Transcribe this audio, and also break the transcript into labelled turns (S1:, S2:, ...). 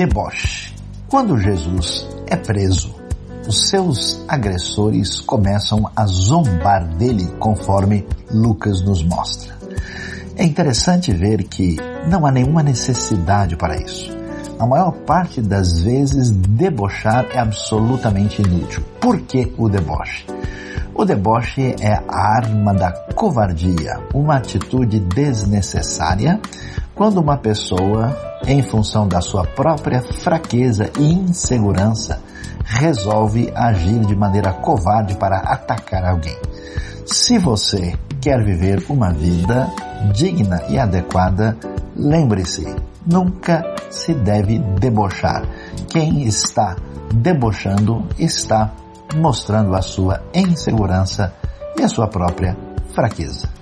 S1: Deboche. Quando Jesus é preso, os seus agressores começam a zombar dele, conforme Lucas nos mostra. É interessante ver que não há nenhuma necessidade para isso. A maior parte das vezes, debochar é absolutamente inútil. Por que o deboche? O deboche é a arma da covardia, uma atitude desnecessária quando uma pessoa, em função da sua própria fraqueza e insegurança, resolve agir de maneira covarde para atacar alguém. Se você quer viver uma vida digna e adequada, lembre-se, nunca se deve debochar. Quem está debochando está mostrando a sua insegurança e a sua própria fraqueza.